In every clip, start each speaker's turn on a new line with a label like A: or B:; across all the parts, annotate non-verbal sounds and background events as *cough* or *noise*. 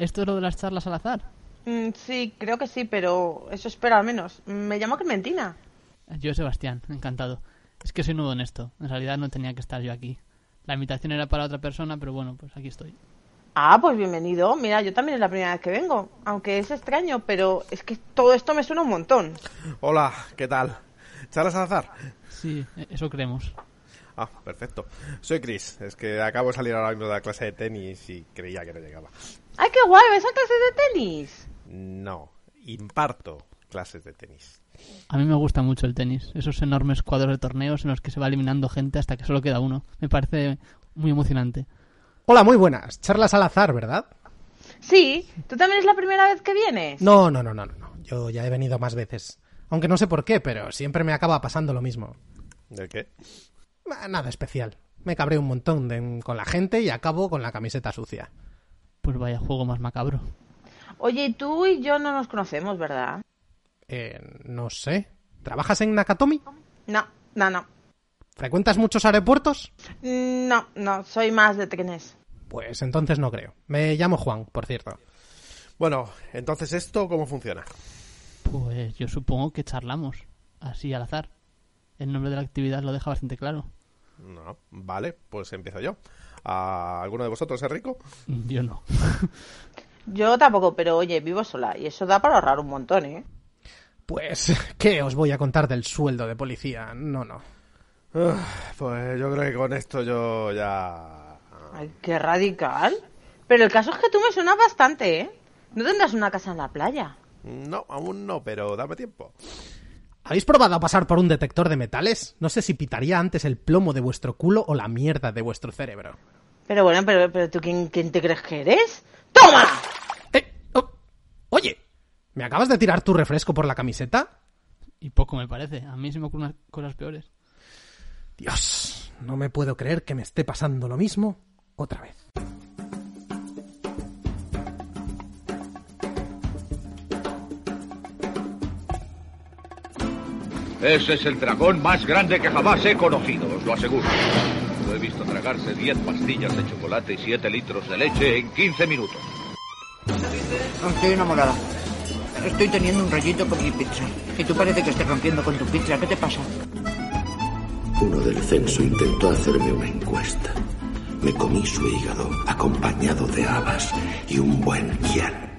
A: ¿Esto es lo de las charlas al azar?
B: Mm, sí, creo que sí, pero eso espero al menos. Me llamo Clementina.
A: Yo, Sebastián, encantado. Es que soy nuevo en esto. En realidad no tenía que estar yo aquí. La invitación era para otra persona, pero bueno, pues aquí estoy.
B: Ah, pues bienvenido. Mira, yo también es la primera vez que vengo. Aunque es extraño, pero es que todo esto me suena un montón.
C: Hola, ¿qué tal? ¿Charlas al azar?
A: Sí, e- eso creemos.
C: Ah, perfecto. Soy Chris. Es que acabo de salir ahora mismo de la clase de tenis y creía que no llegaba.
B: ¡Ay, qué guay! ¿Ves a clases de tenis?
C: No, imparto clases de tenis.
A: A mí me gusta mucho el tenis. Esos enormes cuadros de torneos en los que se va eliminando gente hasta que solo queda uno. Me parece muy emocionante.
D: Hola, muy buenas. Charlas al azar, ¿verdad?
B: Sí. ¿Tú también es la primera vez que vienes?
D: No, no, no, no, no, no. Yo ya he venido más veces. Aunque no sé por qué, pero siempre me acaba pasando lo mismo.
C: ¿De qué?
D: Nada especial. Me cabré un montón de- con la gente y acabo con la camiseta sucia.
A: Pues vaya juego más macabro.
B: Oye, y tú y yo no nos conocemos, ¿verdad?
D: Eh, no sé. ¿Trabajas en Nakatomi?
B: No, no, no.
D: ¿Frecuentas muchos aeropuertos?
B: No, no, soy más de trenes.
D: Pues entonces no creo. Me llamo Juan, por cierto.
C: Bueno, entonces esto cómo funciona.
A: Pues yo supongo que charlamos. Así al azar. El nombre de la actividad lo deja bastante claro.
C: No, vale, pues empiezo yo. ¿A ¿Alguno de vosotros es rico?
A: Yo no. *laughs*
B: Yo tampoco, pero oye, vivo sola y eso da para ahorrar un montón, ¿eh?
D: Pues, ¿qué os voy a contar del sueldo de policía? No, no.
C: Pues yo creo que con esto yo ya...
B: Ay, qué radical. Pero el caso es que tú me suenas bastante, ¿eh? ¿No tendrás una casa en la playa?
C: No, aún no, pero dame tiempo.
D: ¿Habéis probado a pasar por un detector de metales? No sé si pitaría antes el plomo de vuestro culo o la mierda de vuestro cerebro.
B: Pero bueno, pero, pero tú, ¿quién, quién te crees que eres? ¡Toma!
D: ¡Eh! oh, oye, ¿me acabas de tirar tu refresco por la camiseta?
A: Y poco me parece. A mí se me ocurren cosas peores.
D: Dios, no me puedo creer que me esté pasando lo mismo otra vez.
E: Ese es el dragón más grande que jamás he conocido, os lo aseguro. Visto tragarse 10 pastillas de chocolate y 7 litros de leche en 15 minutos.
F: Estoy enamorada. Estoy teniendo un rollito con mi pizza. Y tú parece que estés rompiendo con tu pizza. ¿Qué te pasa?
G: Uno del censo intentó hacerme una encuesta. Me comí su hígado acompañado de habas y un buen chianti.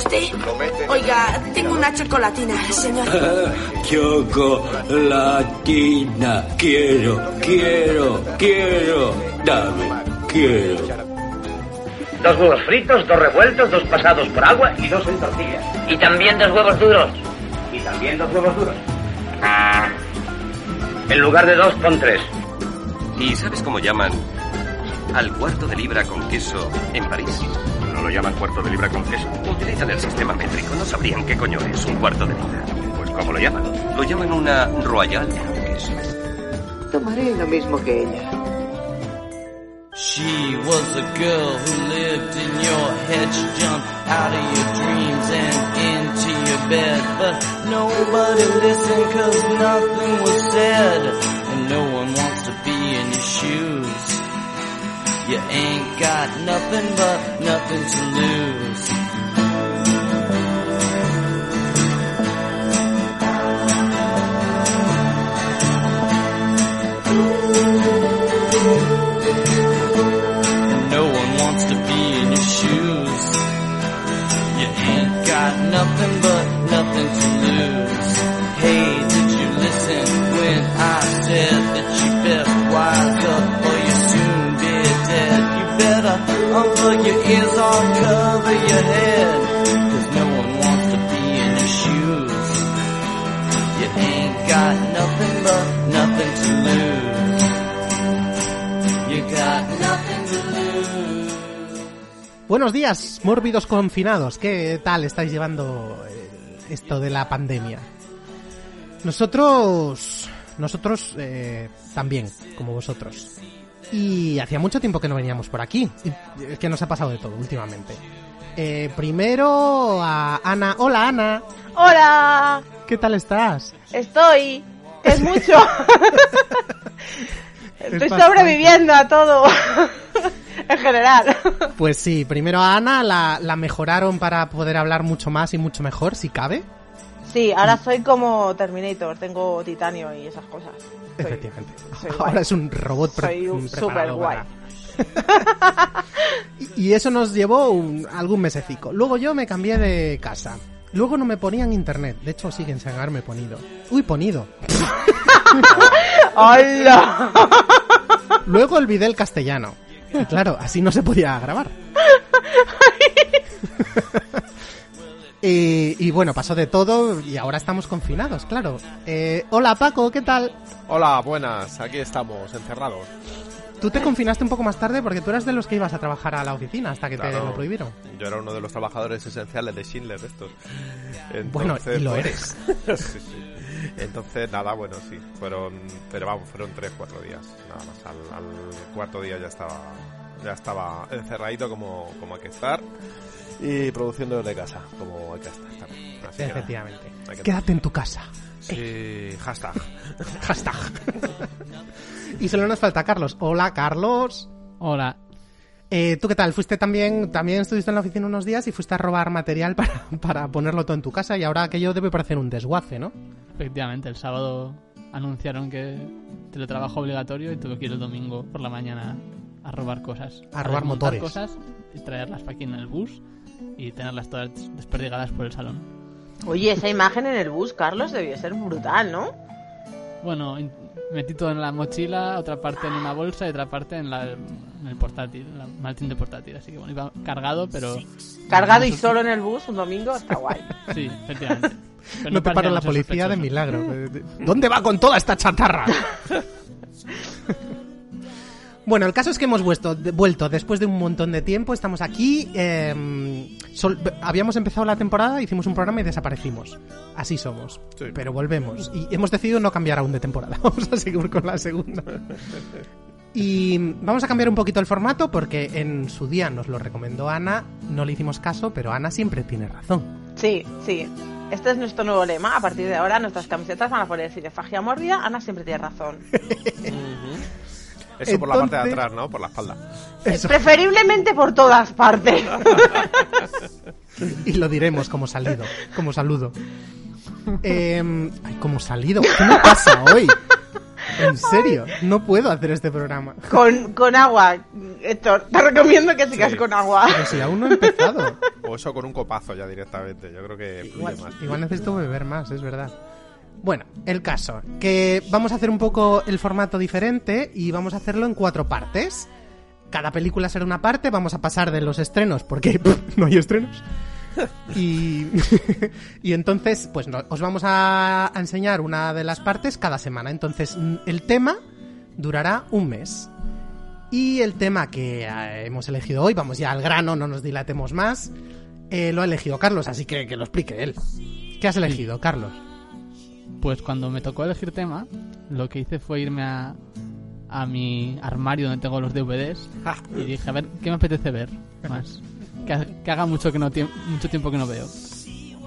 H: Usted? Oiga, tengo una chocolatina, señor. *laughs*
I: Chocolatina, quiero, quiero, quiero, dame, quiero.
J: Dos huevos fritos, dos revueltos, dos pasados por agua y dos en tortillas. Y también dos huevos duros. Y también dos huevos duros. En lugar de dos, pon tres.
K: ¿Y sabes cómo llaman al cuarto de libra con queso en París?
E: ¿No lo llaman cuarto de libra con queso?
K: Utilizan el sistema métrico, no sabrían qué coño es un cuarto de libra.
E: Pues ¿cómo lo llaman?
K: Lo llaman una royal con queso.
F: Tomaré lo mismo que ella.
L: She was a girl who lived in your head. She jumped out of your dreams and into your bed. But nobody listened cause nothing was said. And no one wants to be in your shoes. You ain't got nothing but nothing to lose. Ears or cover your head. Cause no one wants to be in your shoes. You ain't got nothing but nothing to lose. You got nothing
D: Buenos días, mórbidos confinados. ¿Qué tal estáis llevando eh, esto de la pandemia? Nosotros, nosotros eh, también, como vosotros. Y hacía mucho tiempo que no veníamos por aquí. Es que nos ha pasado de todo últimamente. Eh, primero a Ana. Hola Ana,
B: Hola,
D: ¿qué tal estás?
B: estoy. Es mucho. *laughs* Estoy sobreviviendo a todo. *laughs* en general.
D: Pues sí, primero a Ana la, la mejoraron para poder hablar mucho más y mucho mejor, si cabe.
B: Sí, ahora soy como Terminator, tengo titanio y esas cosas. Soy-
D: Efectivamente.
B: soy.
D: Ahora es un robot pre-
B: Soy un super guay.
D: para- *laughs* Y eso nos llevó un- algún mesecico. Luego yo me cambié de casa. Luego no me ponían internet. De hecho, siguen sin haberme ponido. Uy, ponido. *laughs*
B: ¡Hola! *laughs*
D: Luego olvidé el castellano. Y claro, así no se podía grabar. Y, y bueno, pasó de todo y ahora estamos confinados, claro. Eh, hola Paco, ¿qué tal?
C: Hola, buenas. Aquí estamos, encerrados.
D: Tú te confinaste un poco más tarde porque tú eras de los que ibas a trabajar a la oficina hasta que te
C: Claro.
D: lo prohibieron.
C: Yo era uno de los trabajadores esenciales de Schindler, estos.
D: Bueno, y lo
C: pues,
D: eres. *laughs*
C: sí, sí. Entonces, nada, bueno, sí. Fueron, pero vamos, fueron tres, cuatro días. Nada más. Al, al cuarto día ya estaba, ya estaba encerradito como, como hay que estar. Y produciendo desde casa, como hay que estar también. Así que nada,
D: Efectivamente.
C: hay que-
D: Quédate en tu casa.
C: Sí, hashtag. *laughs*
D: Hashtag. y solo nos falta Carlos. Hola, Carlos.
A: Hola.
D: Eh, ¿Tú qué tal? Fuiste también, también estuviste en la oficina unos días y fuiste a robar material para, *laughs* para ponerlo todo en tu casa y ahora aquello debe parecer un desguace, ¿no?
A: Efectivamente, el sábado anunciaron que teletrabajo obligatorio y tuve que ir el domingo por la mañana a robar cosas.
D: A robar
A: desmontar
D: motores.
A: cosas y traerlas para aquí en el bus y tenerlas todas desperdigadas por el salón.
B: Oye, esa imagen en el bus, Carlos, debió ser brutal, ¿no?
A: Bueno, metí todo en la mochila, otra parte en una bolsa y otra parte en, la, en el portátil, en la maletín de portátil. Así que bueno, iba cargado, pero...
B: Cargado y solo en el bus un domingo, está guay. *laughs*
A: Sí, efectivamente. Pero
D: no te para la policía de
A: sospechoso.
D: milagro. Eh, ¿Dónde va con toda esta chatarra? *laughs* Bueno, el caso es que hemos vuelto, de- vuelto después de un montón de tiempo, estamos aquí. eh, sol- habíamos empezado la temporada, hicimos un programa y desaparecimos. Así somos.
C: Sí.
D: Pero volvemos. Y hemos decidido no cambiar aún de temporada. *laughs* Vamos a seguir con la segunda. Y vamos a cambiar un poquito el formato porque en su día nos lo recomendó Ana, no le hicimos caso, pero Ana siempre tiene razón.
B: Sí, sí. Este es nuestro nuevo lema. A partir de ahora nuestras camisetas van a poner cinefagia mórbida. Ana siempre tiene razón. *laughs*
C: Eso por la parte de atrás, ¿no? Por la espalda.
D: Eso.
B: Preferiblemente por todas partes.
D: Y lo diremos como salido, como saludo. Eh, ay, como salido. ¿Qué me pasa hoy? En serio, no puedo hacer este programa.
B: con, con agua. Héctor, te recomiendo que sigas
C: Sí.
B: con agua.
D: Pero si aún no he empezado.
C: O eso con un copazo ya directamente. Yo creo que
D: Igual,
C: más.
D: igual necesito beber más, es verdad. Bueno, el caso, que vamos a hacer un poco el formato diferente y vamos a hacerlo en cuatro partes. Cada película será una parte, vamos a pasar de los estrenos, porque *laughs* pff, no hay estrenos. Y, *laughs* y entonces, pues no- os vamos a, a enseñar una de las partes cada semana. Entonces, mm, el tema durará un mes. Y el tema que eh, hemos elegido hoy, vamos ya al grano, no nos dilatemos más, eh, lo ha elegido Carlos, así que que lo explique él. ¿Qué has elegido, Carlos?
A: Pues cuando me tocó elegir tema, lo que hice fue irme a, a mi armario donde tengo los DVDs y dije, a ver, ¿qué me apetece ver más? Que, ha- que haga mucho, que no mucho tiempo que no veo.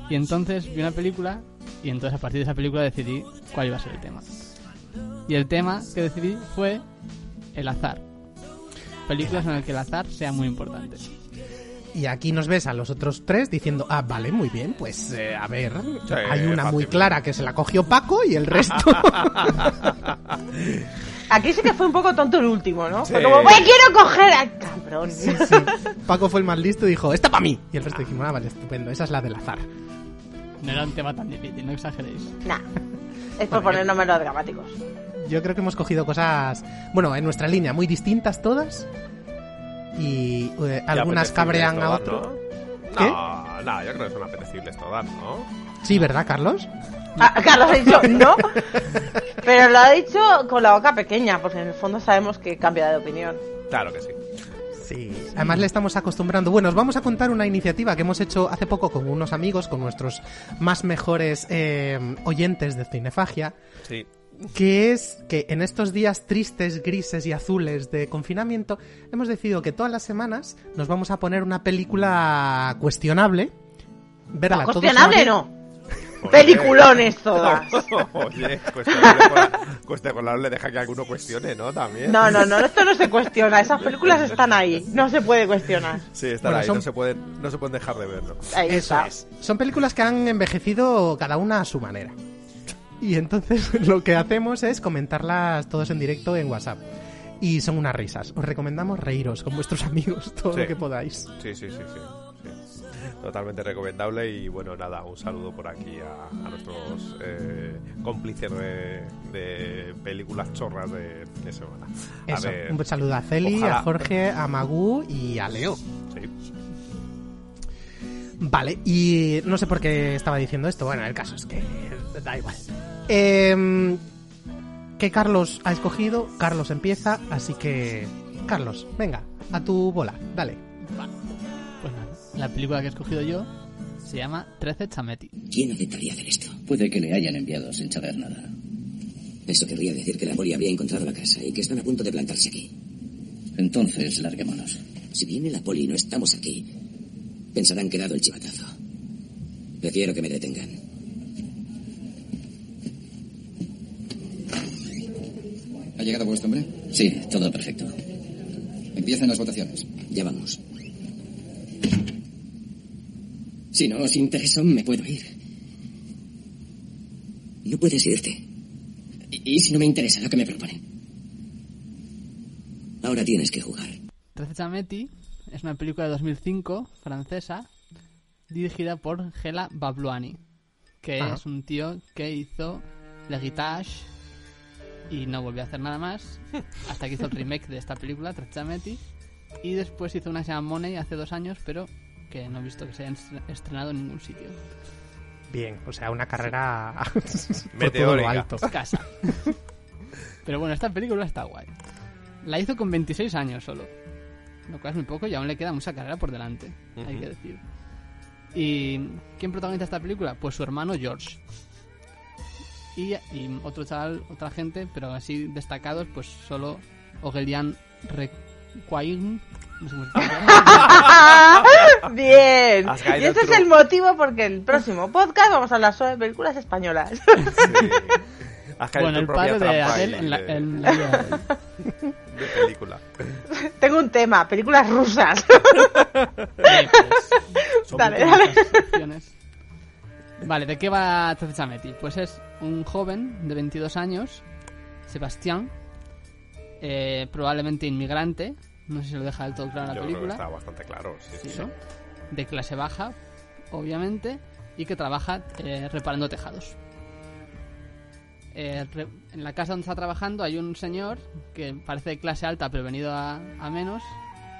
A: Y entonces vi una película y entonces a partir de esa película decidí cuál iba a ser el tema. Y el tema que decidí fue el azar. Películas en las que el azar sea muy importante.
D: Y aquí nos ves a los otros tres diciendo, ah, vale, muy bien, pues eh, a ver,
C: Sí,
D: hay una muy clara que se la cogió Paco y el resto... *laughs*
B: Aquí sí que fue un poco tonto el último, ¿no?
C: Sí.
B: Fue como, "Voy, quiero coger a cabrón.
D: Sí, sí. Paco fue el más listo y dijo, esta para mí. Y el resto dijimos, ah, vale, estupendo, esa es la del azar.
A: No era un tema tan difícil, no exageréis.
B: Nah. *laughs* Es por poner números dramáticos.
D: Yo creo que hemos cogido cosas, bueno, en nuestra línea, muy distintas todas. Y eh,
C: Y
D: algunas cabrean a
C: todas,
D: otro.
C: ¿no?
D: ¿Qué?
C: No, no, yo creo que son apetecibles todas, ¿no?
D: Sí, ¿verdad, Carlos?
B: Ah, *laughs* Carlos ha dicho no, pero lo ha dicho con la boca pequeña, porque en el fondo sabemos que cambia de opinión.
C: Claro que sí.
D: Sí, además le estamos acostumbrando. Bueno, os vamos a contar una iniciativa que hemos hecho hace poco con unos amigos, con nuestros más mejores eh, oyentes de Cinefagia,
C: Sí.
D: Que es que en estos días tristes, grises y azules de confinamiento, hemos decidido que todas las semanas nos vamos a poner una película cuestionable. Verla
B: No,
D: todos
B: cuestionable no. Peliculones *laughs* todas.
C: Oye, cuestionable, deja que alguno cuestione, ¿no? También.
B: No, no, no, esto no se cuestiona. Esas películas *laughs* están ahí. No se puede cuestionar.
C: Sí, están
D: Bueno,
C: ahí,
D: son-
C: no, se pueden, no se pueden dejar de verlo.
B: Ahí
D: Eso
B: está.
D: es. Son películas que han envejecido cada una a su manera. Y entonces *laughs* lo que hacemos es comentarlas todos en directo en WhatsApp. Y son unas risas. Os recomendamos reíros con vuestros *laughs* amigos todo
C: Sí.
D: lo que podáis.
C: Sí, sí, sí, sí, sí. Totalmente recomendable y bueno, nada, un saludo por aquí a, a nuestros eh, cómplices de, de películas chorras de, de semana. A
D: Eso.
C: ver,
D: Un saludo a Celi,
C: ojalá-
D: a Jorge, a Magú y a Leo.
C: Sí.
D: Vale, y no sé por qué estaba diciendo esto. Bueno, el caso es que da igual. Em, que Carlos ha escogido, Carlos empieza, así que... Carlos, venga, a tu bola, dale.
A: Pues nada, la película que he escogido yo se llama 13 Chameti.
M: ¿Quién aceptaría hacer esto? Puede que le hayan enviado sin saber nada. Eso querría decir que la poli había encontrado la casa y que están a punto de plantarse aquí. Entonces, larguémonos. Si viene la poli y no estamos aquí, pensarán que he dado el chivatazo. Prefiero que me detengan.
N: ¿Ha llegado vuestro hombre?
M: Sí, todo perfecto.
N: Empiezan las votaciones.
M: Ya vamos. Si no os interesa, me puedo ir. No puedes irte. ¿Y, y si no me interesa lo que me proponen? Ahora tienes que jugar.
A: 13 Chameti es una película de 2005 francesa dirigida por Gela Babluani, que
D: Ah.
A: es un tío que hizo Le Guitage y no volvió a hacer nada más *laughs* hasta que hizo el remake de esta película, 13 Chameti, y después hizo una que se llama Money hace dos años, pero que no he visto que se haya estre- estrenado en ningún sitio.
D: Bien, o sea, una carrera *laughs* por todo lo alto.
A: Casa. *laughs* Pero bueno, esta película está guay. La hizo con 26 años solo. Lo cual es muy poco y aún le queda mucha carrera por delante, hay que decir. ¿Y quién protagoniza esta película? Pues su hermano George. Y, y otro chaval, otra gente, pero así destacados, pues solo Ogelian Requain. No sé. *laughs*
B: Bien. Y ese es el motivo porque el próximo podcast vamos a hablar sobre películas españolas. *laughs*
C: Has caído
A: Bueno,
C: en
A: el padre de
C: ahí
A: en la, en la vida de
C: película.
B: Tengo un tema, películas rusas. *laughs*
A: Son
B: Dale, dale.
A: Vale, ¿de qué va Chameti? Pues es un joven de 22 años, Sebastián, eh, probablemente inmigrante, no sé si lo deja del todo claro en la
C: Yo creo que
A: película,
C: está bastante claro. Sí, sí,
A: Sí,
C: sí.
A: ¿no? de clase baja, obviamente, y que trabaja eh, reparando tejados. Eh, re- en la casa donde está trabajando hay un señor que parece de clase alta pero venido a, a menos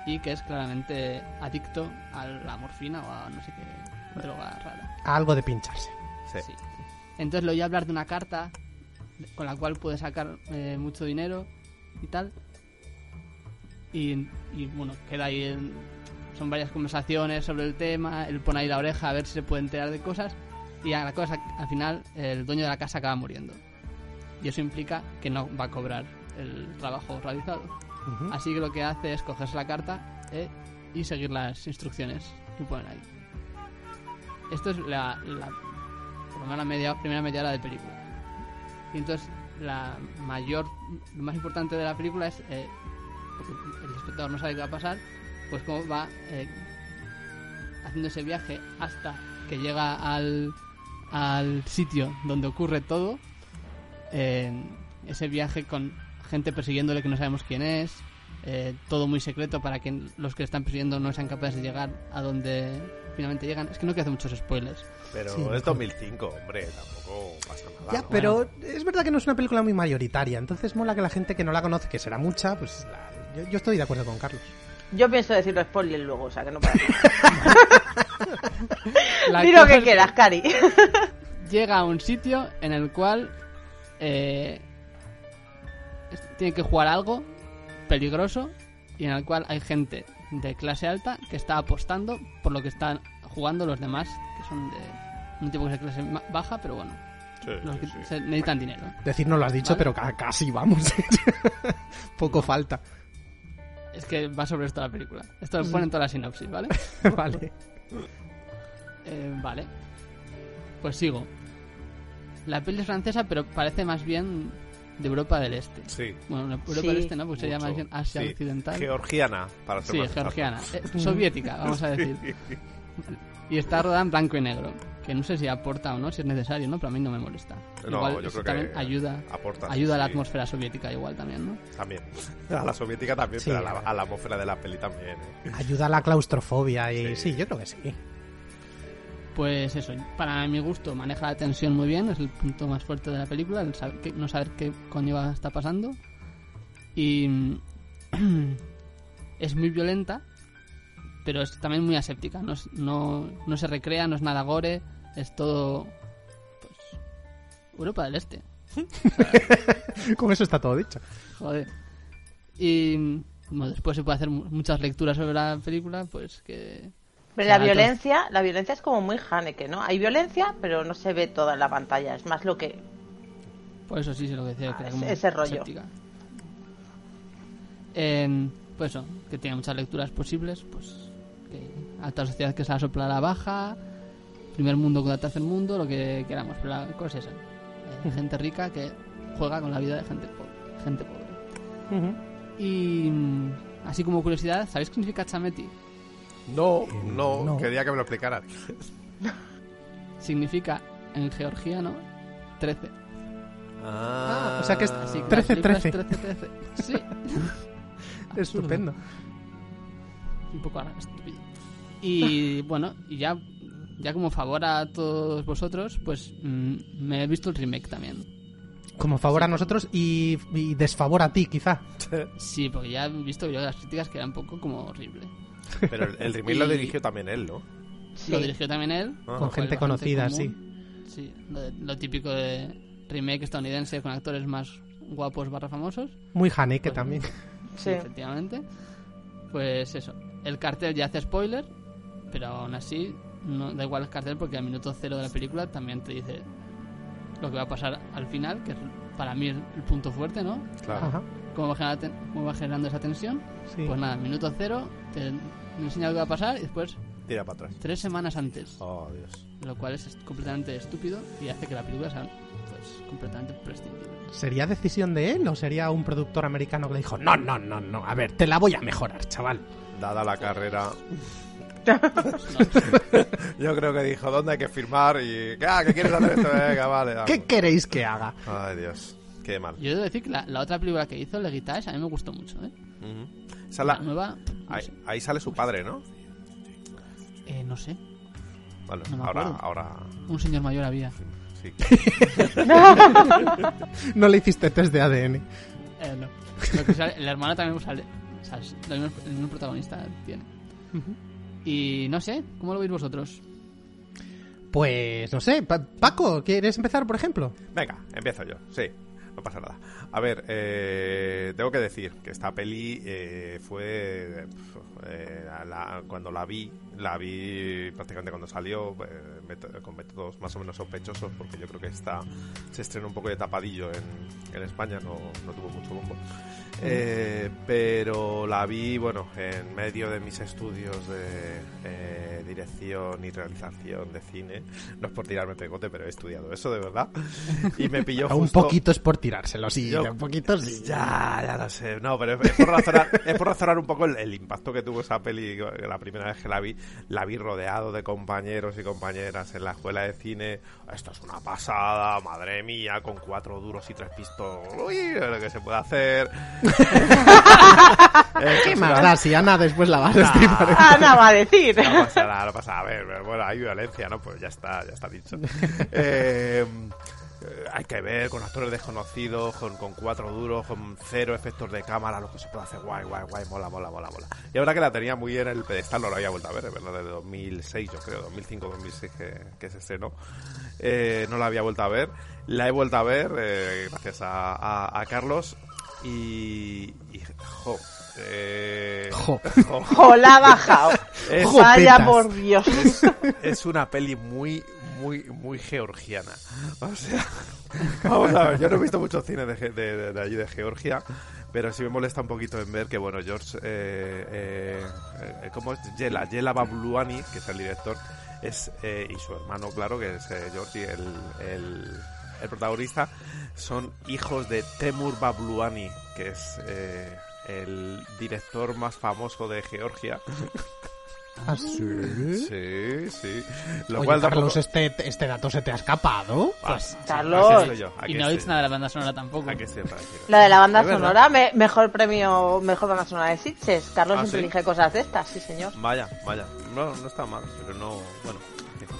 A: y que es claramente adicto a la morfina o a no sé qué droga rara.
D: Algo de pincharse.
C: Sí.
A: Entonces le oí hablar de una carta con la cual puede sacar eh, mucho dinero y tal. Y, y, bueno, queda ahí. en- son varias conversaciones sobre el tema. Él pone ahí la oreja a ver si se puede enterar de cosas. Y a la cosa, al final, el dueño de la casa acaba muriendo. Y eso implica que no va a cobrar el trabajo realizado. Así que lo que hace es cogerse la carta eh, y seguir las instrucciones que ponen ahí. Esto es la, la, media, primera media hora de película. Y entonces la mayor, lo más importante de la película es, eh, porque el espectador no sabe qué va a pasar, pues cómo va eh, haciendo ese viaje hasta que llega al, al sitio donde ocurre todo. ese viaje con gente persiguiéndole que no sabemos quién es, eh, todo muy secreto para que los que están persiguiendo no sean capaces de llegar a donde finalmente llegan. Es que no quiero hacer muchos spoilers.
C: Pero
D: Sí,
C: es
D: mejor.
C: 2005, hombre, tampoco pasa nada.
D: Ya,
C: ¿no?
D: pero es verdad que no es una película muy mayoritaria, entonces mola que la gente que no la conoce, que será mucha, pues la- yo, yo estoy de acuerdo con Carlos.
B: Yo pienso decirlo spoiler luego, o sea que no pasa *laughs*
A: cosa
B: que quieras, Cari. *laughs*
A: llega a un sitio en el cual eh, tiene que jugar algo peligroso y en el cual hay gente de clase alta que está apostando por lo que están jugando los demás, que son de un tipo que es de clase baja, pero bueno,
C: Sí,
A: los
C: sí,
A: que
C: sí.
A: se necesitan dinero.
D: Decir no lo has dicho,
A: ¿Vale?
D: pero ca- casi vamos. *laughs* Poco falta.
A: Es que va sobre esto la película. Esto lo pone en toda la sinopsis, ¿vale? *laughs*
D: vale.
A: Eh, vale. Pues sigo. La peli es francesa, pero parece más bien de Europa del Este.
C: Sí.
A: Bueno, Europa
B: Sí.
A: del Este, ¿no? Pues más bien Asia
C: Sí.
A: Occidental.
C: Georgiana, para ser
A: Sí,
C: más
A: georgiana. Eh, soviética, vamos a decir. *laughs* Y está rodada en blanco y negro. Que no sé si aporta o no, si es necesario, ¿no? Pero a mí no me molesta.
C: No,
A: igual
C: yo creo que
A: también ayuda,
C: aporta,
A: ayuda a la atmósfera soviética igual también, ¿no?
C: También. A la soviética también,
D: Sí.
C: pero a la, a la atmósfera de la peli también. ¿eh?
D: Ayuda a la claustrofobia y sí, yo creo que sí.
A: Pues eso, para mi gusto maneja la tensión muy bien, es el punto más fuerte de la película, el saber que- no saber qué coño va- está pasando. Y *clears throat* es muy violenta, pero es también muy aséptica, no, es- no, no se recrea, no es nada gore, es todo... Pues, Europa del Este. *laughs*
D: Con eso está todo dicho.
A: Joder. Y bueno, después se puede hacer mu- muchas lecturas sobre la película, pues que...
B: Pero la violencia, la violencia es como muy Haneke, ¿no? Hay violencia, pero no se ve toda en la pantalla. Es más lo que
A: Por eso sí, sí lo que decía, que era
B: ese- rollo.
A: pues eso, que tiene muchas lecturas posibles, pues que alta sociedad que se la sopla a la baja, primer mundo contra tercer mundo, lo que queramos, pero la cosa es esa. Eh, gente rica que juega con la vida de gente pobre. Gente pobre. Y mm, así como curiosidad, ¿sabéis qué significa chameti?
C: No, no,
D: no.
C: quería que me lo explicaras. *laughs*
A: Significa en georgiano 13.
C: Ah,
D: o sea que es
A: Así que la
D: 13,
A: película es
D: 13.
A: 13, 13. Sí.
D: Estupendo.
A: un poco estúpido. Y bueno, y ya, ya como favor a todos vosotros, pues mm, me he visto el remake también.
D: Como favor a nosotros y, y desfavor a ti, quizá.
A: Sí, porque ya he visto yo las críticas que era un poco como horrible.
C: Pero el, *laughs* remake lo dirigió también él, ¿no?
A: Lo dirigió también él.
C: Ah.
D: Con gente conocida,
A: común. Sí, lo, de- lo típico de remake estadounidense con actores más guapos barra famosos.
D: Muy Haneke
A: Pues,
D: también. *laughs*
A: Sí, efectivamente. Pues eso, el cartel ya hace spoiler, pero aún así no da igual el cartel porque al minuto cero de la película también te dice lo que va a pasar al final, que es para mí el, el punto fuerte, ¿no?
C: Claro.
D: Ajá.
A: Cómo va, generando, cómo va generando esa tensión.
D: Sí.
A: Pues nada, minuto cero, te enseña lo que va a pasar y después
C: Tira para atrás.
A: tres semanas antes.
C: Oh, Dios.
A: Lo cual es completamente estúpido y hace que la película sea pues, completamente prescindible.
D: ¿Sería decisión de él o sería un productor americano que le dijo, no, no, no, no, a ver, te la voy a mejorar, chaval?
C: Dada la carrera. *laughs* Yo creo que dijo, ¿dónde hay que firmar? Y, ¿qué, ah, ¿qué quieres hacer esto? Venga, vale. vamos.
D: ¿Qué queréis que haga?
C: Ay, Dios. Qué mal.
A: Yo debo decir que la, la otra película que hizo, Le a mí me gustó mucho, ¿eh?
C: Esa la-
A: La nueva,
C: ahí, ahí sale su padre, ¿no?
A: eh, no sé. No me
C: ahora,
A: acuerdo.
C: ahora.
A: Un señor mayor había.
C: Sí. *laughs*
D: no le hiciste test de ADN.
A: Eh, no. Sale- el hermano también sale. O sea, es lo mismo- el mismo protagonista tiene. Y no sé, ¿cómo lo veis vosotros?
D: Pues no sé, Pa- Paco, ¿quieres empezar, por ejemplo?
C: Venga, empiezo yo. Sí, no pasa nada. A ver, eh, tengo que decir que esta peli eh, fue. Eh, la- cuando la vi, la vi prácticamente cuando salió, eh, con métodos más o menos sospechosos, porque yo creo que esta se estrenó un poco de tapadillo en, en España, no, no tuvo mucho bombo. Eh, pero la vi, bueno, en medio de mis estudios de eh, dirección y realización de cine. No es por tirarme pegote, pero he estudiado eso de verdad. Y me pilló *laughs*
D: un
C: justo...
D: poquito es por tirárselo, sí,
C: Yo-
D: un poquito sí.
C: Ya, ya lo sé. No, pero es, es por razonar, es por razonar un poco el, el impacto que tuvo esa peli. La primera vez que la vi, la vi rodeado de compañeros y compañeras en la escuela de cine. Esto es una pasada, madre mía, con cuatro duros y tres pistolas. Uy, lo que se puede hacer. *laughs*
D: ¿Qué más da si Ana después la vas a destripar?
B: Ana va a decir.
C: No pasa nada, no pasa nada. A ver, bueno, hay violencia, ¿no? Pues ya está, ya está dicho. *laughs* Eh, eh, hay que ver con actores desconocidos, con, con cuatro duros, con cero efectos de cámara, lo que se puede hacer guay, guay, guay, mola, mola, mola, mola. Y ahora que la tenía muy en el pedestal, no la había vuelto a ver, ¿verdad? Desde 2006, yo creo, 2005, 2006 que, que se estrenó. Eh, no la había vuelto a ver. La he vuelto a ver, eh, gracias a, a- a Carlos. Y. y jo, eh,
D: Jo.
B: Jo, la ha bajado. *laughs*
C: Es-
B: Vaya por Dios.
C: Es, es una peli muy, muy, muy georgiana. O sea, *laughs* vamos a ver, yo no he visto mucho cine de, de- de- allí de Georgia, pero sí me molesta un poquito en ver que, bueno, George, eh, eh, eh, ¿cómo es? Yela, Yela Babluani, que es el director, es, eh, y su hermano, claro, que es eh, Georgie, el, el, el protagonista, son hijos de Temur Babluani, que es eh, el director más famoso de Georgia. *laughs*
D: ¿Ah, sí?
C: Sí, sí. Lo
D: Oye,
C: cual
D: Carlos,
C: tampoco-
D: este, este dato se te ha escapado.
C: Pues,
B: Carlos.
C: Yo,
A: Y no dices nada de la banda sonora tampoco.
B: La de la banda sonora, me- mejor premio, mejor banda sonora de Sitges. Carlos
C: ¿Ah,
B: siempre
C: sí?
B: elige cosas de estas, sí señor.
C: Vaya, vaya. No, no está mal, pero no... Bueno.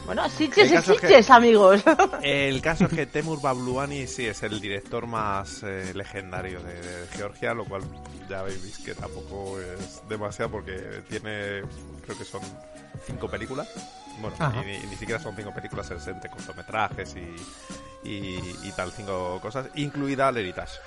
B: Bueno, Sitges
C: El
B: es
C: caso es que-
B: amigos. *laughs*
C: El caso es que Temur Babluani sí es el director más eh, legendario de, de Georgia, lo cual ya veis que tampoco es demasiado porque tiene, creo que son cinco películas. Bueno, y, ni- y ni siquiera son cinco películas, es entre cortometrajes y, y, y tal, cinco cosas, incluida L'Heritage.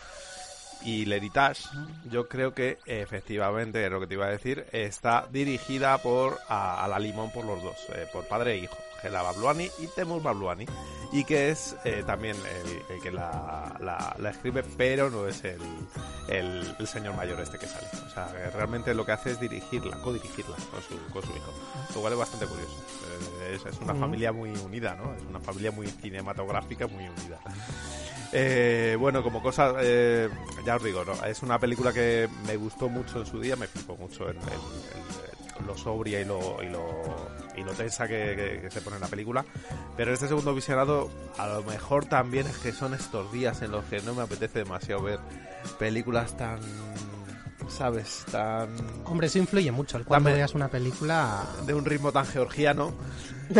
C: Y L'Heritage, yo creo que efectivamente, es lo que te iba a decir, está dirigida por a, a la limón por los dos, eh, por padre e hijo, Gela Babluani y Temur Babluani, y que es eh, también el, el que la, la- la escribe, pero no es el, el, el señor mayor este que sale. O sea, que realmente lo que hace es dirigirla, codirigirla con su, con su hijo, lo cual es bastante curioso. Eh, es, es una familia muy unida, ¿no? Es una familia muy cinematográfica, muy unida. Eh, bueno, como cosa, eh, ya os digo, ¿no? es una película que me gustó mucho en su día, me flipó mucho en, en- en lo sobria y lo, y lo, y lo tensa que, se pone en la película. Pero este segundo visionado, a lo mejor también es que son estos días en los que no me apetece demasiado ver películas tan, ¿sabes? Tan...
D: Hombre, eso influye mucho. el Cuando veas una película...
C: de un ritmo tan georgiano. *laughs*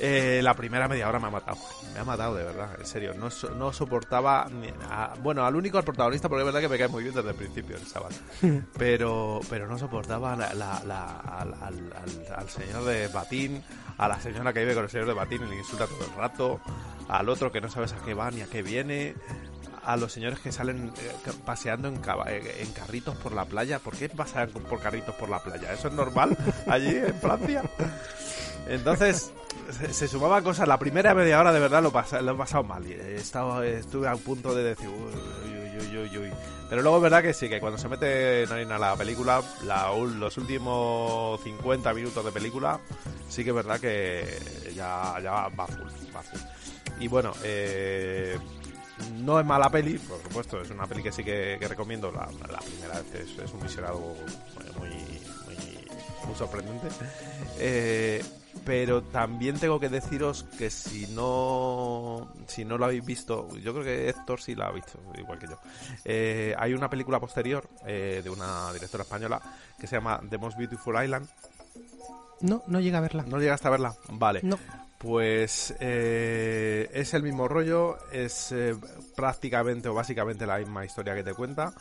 C: Eh, la primera media hora me ha matado. Me ha matado, de verdad, en serio. No, no soportaba. ni a- bueno, al único, al protagonista, porque es verdad que me cae muy bien desde el principio el sábado. *laughs* Pero, pero no soportaba la- la- la- al, al- al- al señor de Batín, a la señora que vive con el señor de Batín y le insulta todo el rato, al otro que no sabes a qué va ni a qué viene. A los señores que salen eh, paseando eh, en carritos por la playa. ¿Por qué pasean con- por carritos por la playa? ¿Eso es normal *laughs* allí en Francia? Entonces, se, se sumaban cosas. La primera media hora de verdad lo, he pasado mal. he estado, estuve a punto de decir, uy, uy, uy, uy. Pero luego es verdad que sí, que cuando se mete en la película, la, los últimos 50 minutos de película, sí que es verdad que ya, ya va full, va full. Y bueno, eh, no es mala peli, por supuesto, es una peli que sí que, que recomiendo. La, la primera vez es, es un visionado muy, muy, muy sorprendente. Eh, pero también tengo que deciros que si no si no lo habéis visto, yo creo que Héctor sí la ha visto, igual que yo. Eh, hay una película posterior eh, de una directora española que se llama The Most Beautiful Island.
D: No, no llega a verla.
C: ¿No llegaste a verla? Vale.
D: No.
C: Pues eh, es el mismo rollo, es eh, prácticamente o básicamente la misma historia que te cuenta,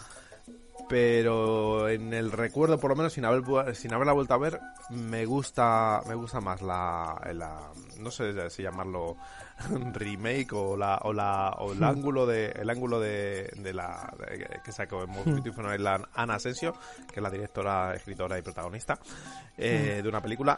C: pero en el recuerdo, por lo menos sin haber sin haberla vuelto a ver, me gusta me gusta más la, la no sé si llamarlo *laughs* remake o la o la o el
D: Hmm.
C: ángulo de el ángulo de, de la de- que sacó en
D: Hmm.
C: Beautiful Island Ana Asensio, que es la directora, escritora y protagonista eh,
D: Hmm.
C: de una película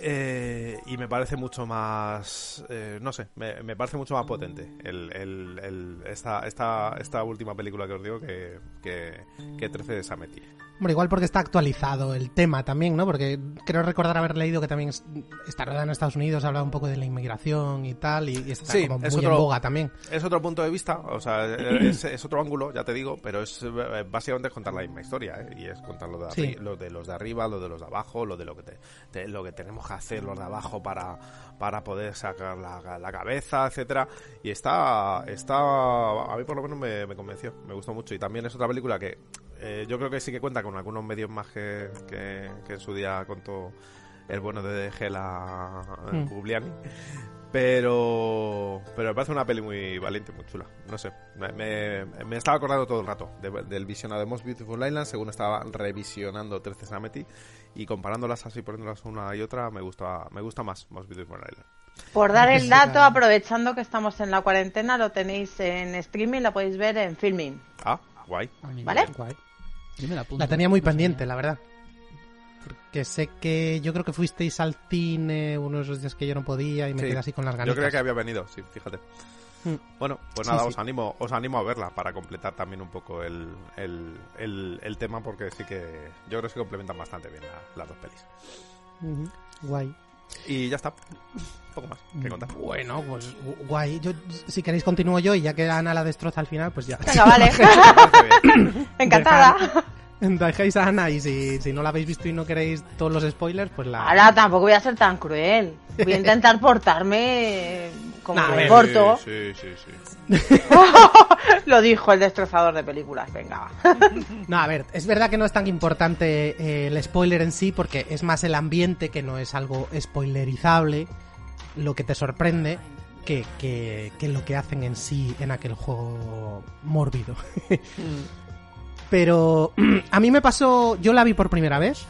C: eh, y me parece mucho más eh, no sé me, parece mucho más potente el, el- el- esta, esta, esta última película que os digo que, que, que 13 de Sameti
D: Hombre, igual porque está actualizado el tema también, ¿no? Porque creo recordar haber leído que también es- está rodada en Estados Unidos, habla un poco de la inmigración y tal, y, y está
C: Sí,
D: como muy
C: es
D: en
C: otro-
D: boga también.
C: Es otro punto de vista, o sea, es, es otro ángulo, ya te digo, pero es eh, básicamente es contar la misma historia, ¿eh? Y es contar lo de,
D: Sí.
C: arri- lo de los de arriba, lo de los de abajo, lo de lo que te, te- lo que tenemos que hacer los de abajo para, para poder sacar la, la cabeza, etcétera. Y está, está, a mí por lo menos me, me convenció, me gustó mucho. Y también es otra película que eh, yo creo que sí que cuenta con algunos medios más que, que, que en su día contó el bueno de Gela
D: Mm.
C: Publiani. Pero, pero me parece una peli muy valiente, muy chula. No sé, me, me, me estaba acordando todo el rato de- del visionado de Most Beautiful Island, según estaba revisionando 13 Sameti y comparándolas así, poniéndolas una y otra, me gusta, me gusta más Most Beautiful Island.
B: Por dar el dato, aprovechando que estamos en la cuarentena, lo tenéis en streaming, la podéis ver en Filming.
C: Ah, Guay.
B: ¿Vale?
A: Yo me la apunto.
D: La tenía muy
A: No
D: pendiente, la verdad. Porque sé que yo creo que fuisteis al cine uno de esos días que yo no podía y me
C: Sí.
D: quedé así con las ganas.
C: Yo creía que había venido, sí, fíjate.
D: Mm.
C: Bueno, pues nada,
D: sí.
C: os animo, os animo a verla para completar también un poco el, el, el, el tema porque sí que yo creo que se complementan bastante bien la- las dos pelis.
D: Guay.
C: Y ya está. Poco más que contar.
D: Bueno, pues gu- guay. Yo, si queréis continúo yo y ya que Ana la destroza al final, pues ya.
B: Venga, vale. *laughs* Encantada. *laughs*
D: Dejéis a Ana y si, si no la habéis visto y no queréis todos los spoilers, pues la...
B: Ahora tampoco voy a ser tan cruel. Voy a intentar portarme como
D: Nah, a
B: me porto.
C: Sí, sí, sí. *laughs*
B: Lo dijo el destrozador de películas. Venga. *laughs*
D: No, a ver, es verdad que no es tan importante eh, el spoiler en sí, porque es más el ambiente, que no es algo spoilerizable, lo que te sorprende, que, que, que lo que hacen en sí en aquel juego mórbido. Pero *clears throat* a mí me pasó, yo la vi por primera vez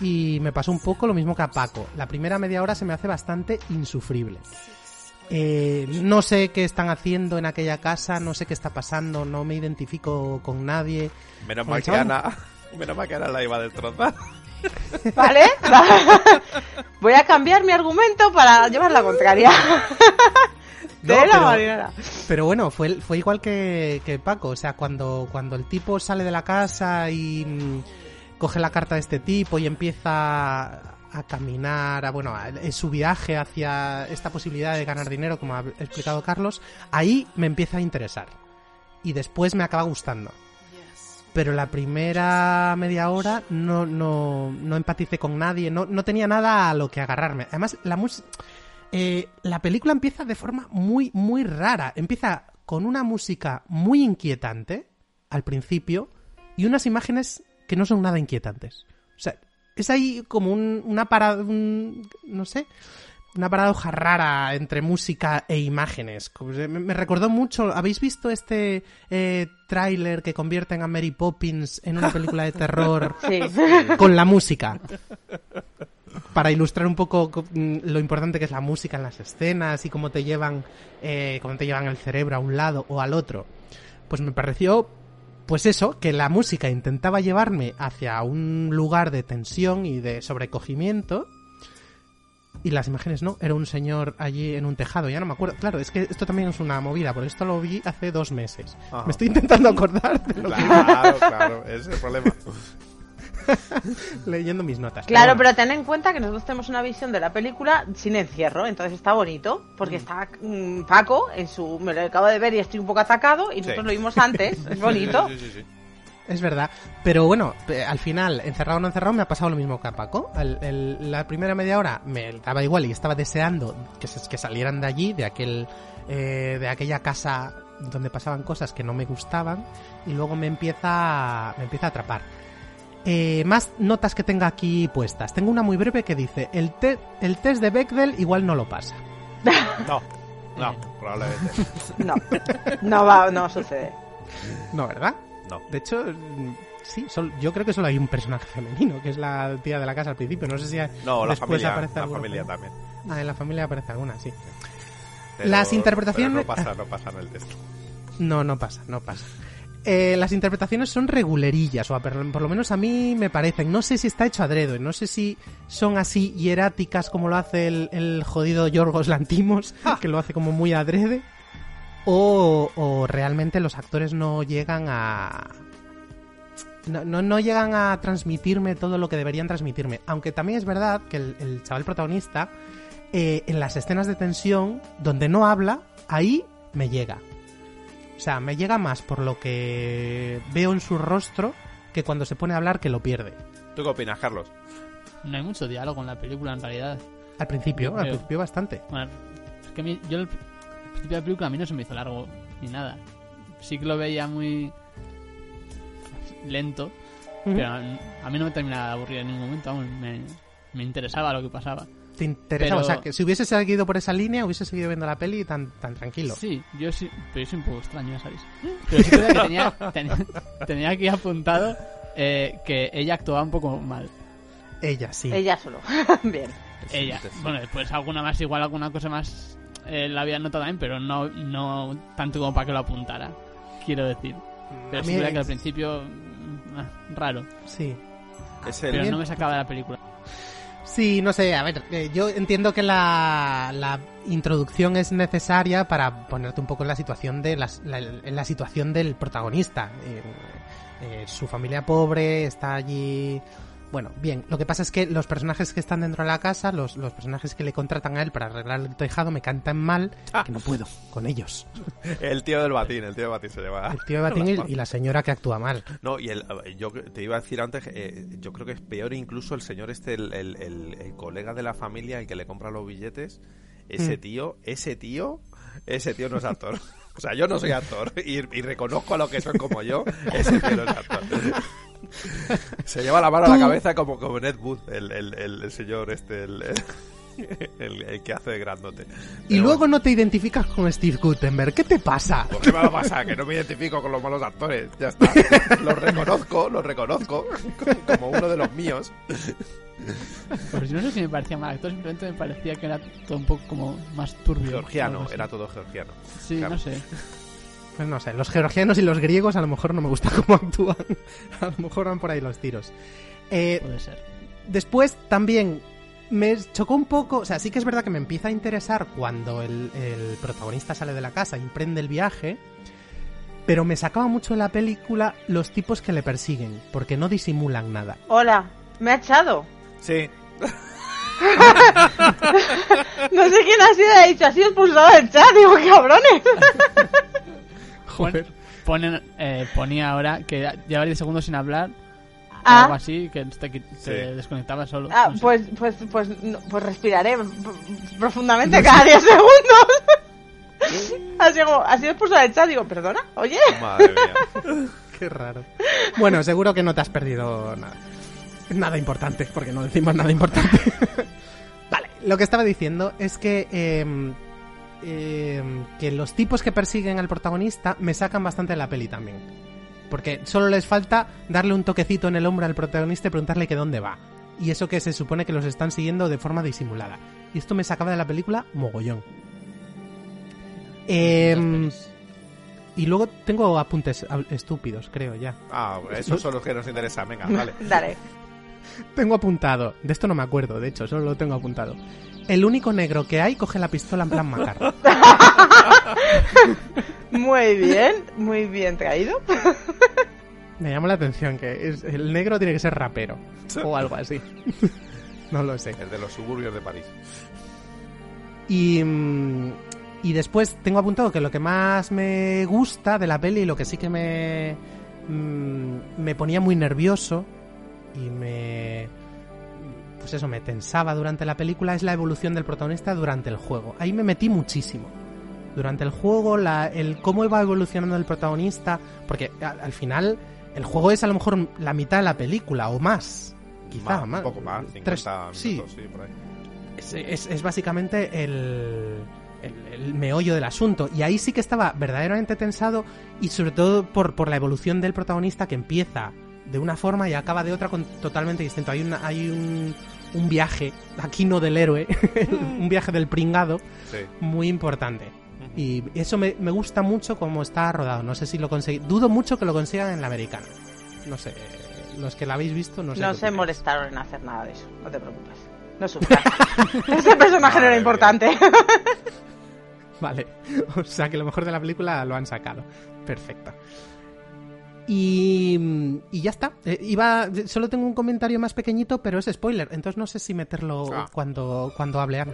D: y me pasó un poco lo mismo que a Paco. La primera media hora se me hace bastante insufrible. Eh, no sé qué están haciendo en aquella casa, no sé qué está pasando, no me identifico con nadie.
C: Menos mal que Ana, *laughs* menos mal que Ana la iba a destrozar. *laughs* *laughs*
B: ¿Vale? Voy a cambiar mi argumento para llevar la contraria. *laughs*
D: No,
B: De la
D: pero-
B: marinera.
D: Pero bueno, fue, fue igual que, que Paco. O sea, cuando, cuando el tipo sale de la casa y mm, coge la carta de este tipo y empieza a caminar, a, bueno, a- es su viaje hacia esta posibilidad de ganar dinero, como ha explicado Carlos, ahí me empieza a interesar. Y después me acaba gustando. Pero la primera media hora no, no, no empaticé con nadie, no, no tenía nada a lo que agarrarme. Además, la música... Eh, la película empieza de forma muy, muy rara. Empieza con una música muy inquietante al principio y unas imágenes que no son nada inquietantes. O sea, es ahí como un- una parada, un- no sé, una paradoja rara entre música e imágenes. Me, me recordó mucho, ¿habéis visto este eh, tráiler que convierten a Mary Poppins en una película de terror *laughs*
B: Sí.
D: con la música? Para ilustrar un poco co- mm, lo importante que es la música en las escenas y cómo te llevan eh, cómo te llevan el cerebro a un lado o al otro pues me pareció pues eso que la música intentaba llevarme hacia un lugar de tensión y de sobrecogimiento y las imágenes no era un señor allí en un tejado ya no me acuerdo claro es que esto también es una movida porque esto lo vi hace dos meses
C: Ajá.
D: me estoy intentando acordar de lo que-
C: Claro, claro, ese es el problema. *laughs*
D: leyendo mis notas
B: Claro,
D: bueno.
B: pero ten en cuenta que nosotros tenemos una visión de la película sin encierro, entonces está bonito, porque está mm, Paco en su... Me lo acabo de ver y estoy un poco atacado, y nosotros
D: Sí.
B: lo vimos antes, *laughs* es bonito.
D: Es verdad, pero bueno, al final, encerrado o no encerrado, me ha pasado lo mismo que a Paco. El- el- la primera media hora me daba igual y estaba deseando que, se- que salieran de allí, de aquel, eh, de aquella casa donde pasaban cosas que no me gustaban, y luego me empieza, me empieza a atrapar. Eh, más notas que tenga aquí puestas. Tengo una muy breve que dice: el, te- el test de Bechdel igual no lo pasa. *laughs*
C: No, no, probablemente.
B: No, no va, no sucede.
D: No, ¿verdad?
C: No.
D: De hecho, mm, sí, sol- yo creo que solo hay un personaje femenino, que es la tía de la casa al principio. No sé si
C: No, la
D: después
C: familia,
D: aparece
C: la
D: alguna
C: familia también.
D: Ah, en la familia aparece alguna, sí.
C: Pero-
D: Las interpretaciones...
C: pero no pasa, no pasa en el texto.
D: No, no pasa, no pasa. Eh, las interpretaciones son regulerillas, o por, por lo menos a mí me parecen. No sé si está hecho adrede, no sé si son así hieráticas como lo hace el, el jodido Yorgos Lantimos, *laughs* que lo hace como muy adrede, o, o realmente los actores no llegan a... No, no, no llegan a transmitirme todo lo que deberían transmitirme. Aunque también es verdad que el, el chaval protagonista, eh, en las escenas de tensión, donde no habla, ahí me llega. O sea, me llega más por lo que veo en su rostro que cuando se pone a hablar que lo pierde.
C: ¿Tú qué opinas, Carlos?
A: No hay mucho diálogo en la película, en realidad.
D: Al principio,
A: Yo
D: al principio bastante.
A: Bueno, es que a mí, yo el principio de la película a mí no se me hizo largo ni nada. Sí que lo veía muy lento, pero a, a mí no me terminaba de aburrir en ningún momento. me, me interesaba lo que pasaba.
D: Te interesaba,
A: Pero-
D: o sea, que si hubiese seguido por esa línea, hubiese seguido viendo la peli tan, tan tranquilo.
A: Sí, yo sí, pero yo soy un poco extraño, ya sabéis. Pero sí que, creo que tenía, *laughs* tenía, tenía aquí apuntado eh, que ella actuaba un poco mal.
D: Ella, sí.
B: Ella solo. *laughs* Bien.
A: Ella. Bueno, después alguna más, igual alguna cosa más eh, la había notado también, pero no, no tanto como para que lo apuntara. Quiero decir. Pero
D: A
A: sí
D: mí
A: que
D: es-
A: al principio... mm, ah, raro.
D: Sí.
C: Es el-
A: Pero no me sacaba de la película.
D: Sí, no sé, a ver, eh, yo entiendo que la, la introducción es necesaria para ponerte un poco en la situación de las, la, en la situación del protagonista. Eh, su familia pobre está allí. Bueno, bien, lo que pasa es que los personajes que están dentro de la casa, los, los personajes que le contratan a él para arreglar el tejado, me cantan mal, que no puedo con ellos. *laughs*
C: El tío del batín, el tío del batín se lleva.
D: El tío de Batín y, *laughs* y la señora que actúa mal.
C: No, y el, yo te iba a decir antes, eh, yo creo que es peor incluso el señor este, el, el- el- el colega de la familia, el que le compra los billetes. Ese
D: Mm.
C: tío, ese tío, ese tío no es actor. *laughs* O sea, yo no soy actor y, y reconozco a los que son como yo, ese tío no es actor. Se lleva la mano a la cabeza como, como Ned Wood, el, el, el- el señor este, el, el, *laughs* el que hace de grandote.
D: Y luego no te identificas con Steve Gutenberg. ¿Qué te pasa?
C: Pues qué me va a pasar, que no me identifico con los malos actores. Ya está. *laughs* Los reconozco, los reconozco como uno de los míos.
A: Pues yo no sé si me parecía mal actor, simplemente me parecía que era todo un poco como más turbio.
C: Georgiano, era todo georgiano.
A: Sí,
C: Claro.
A: no sé.
D: Pues no sé, los georgianos y los griegos a lo mejor no me gusta *laughs* cómo actúan. A lo mejor van por ahí los tiros. Eh,
A: Puede ser.
D: Después también me chocó un poco, o sea, sí que es verdad que me empieza a interesar cuando el, el protagonista sale de la casa y emprende el viaje, pero me sacaba mucho de la película los tipos que le persiguen, porque no disimulan nada.
B: Hola, me ha echado.
C: Sí. *laughs*
B: No sé quién ha sido, ha dicho, ha sido expulsado del chat. Digo, cabrones. *laughs*
A: Joder. Ponen, eh, ponía ahora que lleva 10 segundos sin hablar.
B: Ah.
A: O algo así, que te, desconectaba solo.
B: Ah,
A: no sé.
B: pues, pues, pues, no, pues respiraré profundamente cada 10 segundos. *laughs* Así como, ha sido expulsado del chat. Digo, perdona, oye.
C: Madre mía. *laughs*
D: Qué raro. Bueno, seguro que no te has perdido nada. Nada importante, porque no decimos nada importante. *laughs* vale, lo que estaba diciendo es que eh, eh, que los tipos que persiguen al protagonista me sacan bastante de la peli también. Porque solo les falta darle un toquecito en el hombro al protagonista y preguntarle que dónde va. Y eso que se supone que los están siguiendo de forma disimulada. Y esto me sacaba de la película mogollón. Em, y luego tengo apuntes estúpidos, creo ya.
C: Ah, esos son los que nos interesan. Venga, vale. *laughs*
B: Dale.
D: Tengo apuntado, de esto no me acuerdo, de hecho, solo lo tengo apuntado. El único negro que hay coge la pistola en plan macarro. *laughs*
B: Muy bien, muy bien traído.
D: Me llama la atención que es- el negro tiene que ser rapero o algo así. *laughs* no lo sé.
C: El de los suburbios de París.
D: Y, mm, y después tengo apuntado que lo que más me gusta de la peli y lo que sí que me, mm, me ponía muy nervioso y me... Pues eso, me tensaba durante la película es la evolución del protagonista durante el juego. Ahí me metí muchísimo. Durante el juego, la, el cómo iba evolucionando el protagonista, porque al, al final el juego es a lo mejor la mitad de la película o más. Quizá
C: Más,
D: más.
C: Un poco más, 50
D: Tres- sí,
C: minutos, sí, por ahí.
D: es, es- es básicamente el, el, el meollo del asunto. Y ahí sí que estaba verdaderamente tensado y sobre todo por, por la evolución del protagonista que empieza de una forma y acaba de otra con, totalmente distinto. Hay, una, hay un, un viaje, aquí no del héroe, *laughs* un viaje del pringado
C: Sí.
D: muy importante. Y eso me, me gusta mucho como está rodado. No sé si lo conseguí. Dudo mucho que lo consigan en la americana. No sé. Los que la habéis visto, no sé.
B: No se molestaron en hacer nada de eso, no te preocupes. No sufras. *laughs* Ese personaje no era importante.
D: Vale. *laughs* O sea que lo mejor de la película lo han sacado. Perfecto. Y, y ya está. Eh, iba, solo tengo un comentario más pequeñito, pero es spoiler. Entonces no sé si meterlo
C: Ah.
D: cuando, cuando hable Ana.